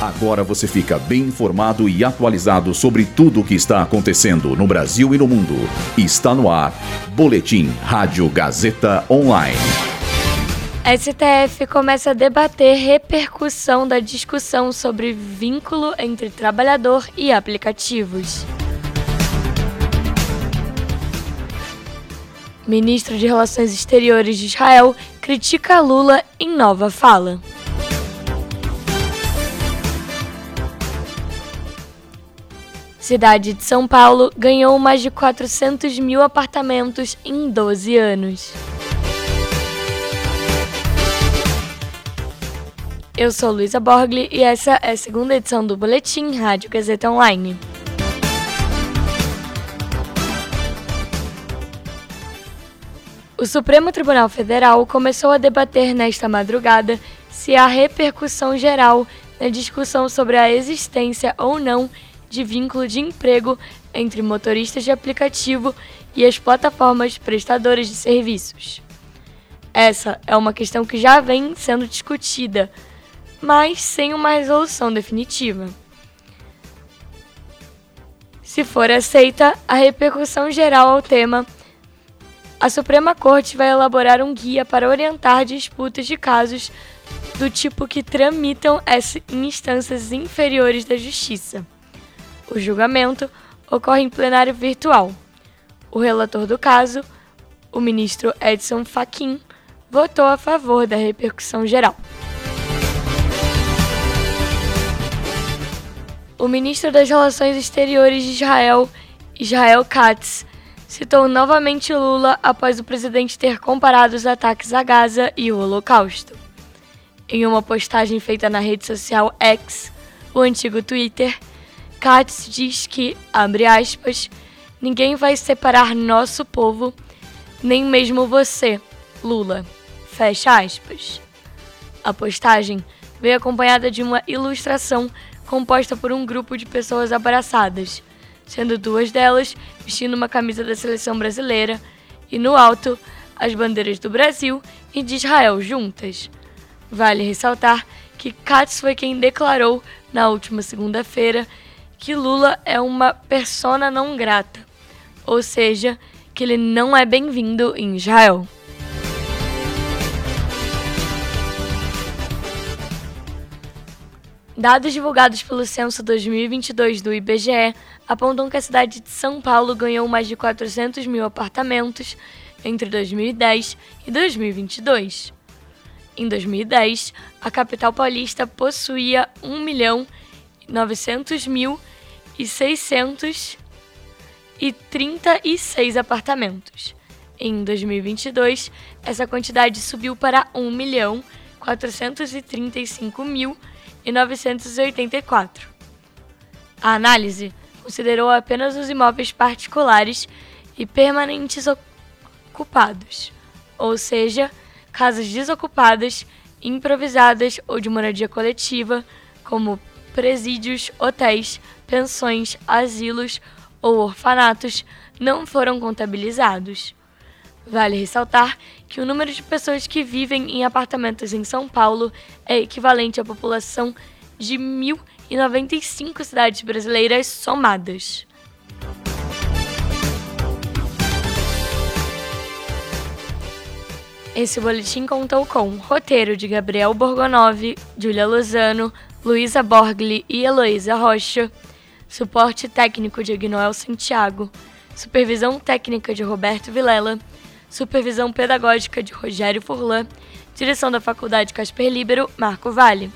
Agora você fica bem informado e atualizado sobre tudo o que está acontecendo no Brasil e no mundo. Está no ar. Boletim Rádio Gazeta Online. STF começa a debater repercussão da discussão sobre vínculo entre trabalhador e aplicativos. Ministro de Relações Exteriores de Israel critica Lula em nova fala. Cidade de São Paulo ganhou mais de 400 mil apartamentos em 12 anos. Eu sou Luísa Borgli e essa é a segunda edição do Boletim Rádio Gazeta Online. O Supremo Tribunal Federal começou a debater nesta madrugada se há repercussão geral na discussão sobre a existência ou não de vínculo de emprego entre motoristas de aplicativo e as plataformas prestadoras de serviços. Essa é uma questão que já vem sendo discutida, mas sem uma resolução definitiva. Se for aceita a repercussão geral ao tema, a Suprema Corte vai elaborar um guia para orientar disputas de casos do tipo que tramitam em instâncias inferiores da Justiça. O julgamento ocorre em plenário virtual. O relator do caso, o ministro Edson Fachin, votou a favor da repercussão geral. O ministro das Relações Exteriores de Israel, Israel Katz, citou novamente Lula após o presidente ter comparado os ataques a Gaza e o Holocausto. Em uma postagem feita na rede social X, o antigo Twitter, Katz diz que, abre aspas, ninguém vai separar nosso povo, nem mesmo você, Lula. Fecha aspas. A postagem veio acompanhada de uma ilustração composta por um grupo de pessoas abraçadas, sendo duas delas vestindo uma camisa da seleção brasileira e no alto as bandeiras do Brasil e de Israel juntas. Vale ressaltar que Katz foi quem declarou, na última segunda-feira, que Lula é uma persona não grata, ou seja, que ele não é bem-vindo em Israel. Dados divulgados pelo censo 2022 do IBGE apontam que a cidade de São Paulo ganhou mais de 400 mil apartamentos entre 2010 e 2022. Em 2010, a capital paulista possuía 1 milhão 900 mil e 636 apartamentos. Em 2022, essa quantidade subiu para 1 milhão 435 mil e 984. A análise considerou apenas os imóveis particulares e permanentes ocupados, ou seja, casas desocupadas, improvisadas ou de moradia coletiva, como presídios, hotéis, pensões, asilos ou orfanatos não foram contabilizados. Vale ressaltar que o número de pessoas que vivem em apartamentos em São Paulo é equivalente à população de 1.095 cidades brasileiras somadas. Esse boletim contou com roteiro de Gabriel Borgonov, Julia Lozano, Luísa Borgli e Heloísa Rocha, suporte técnico de Ignoel Santiago, supervisão técnica de Roberto Vilela, supervisão pedagógica de Rogério Furlan, direção da Faculdade Casper Libero, Marco Vale.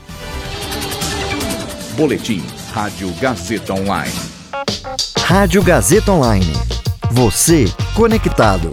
Boletim Rádio Gazeta Online. Rádio Gazeta Online. Você conectado.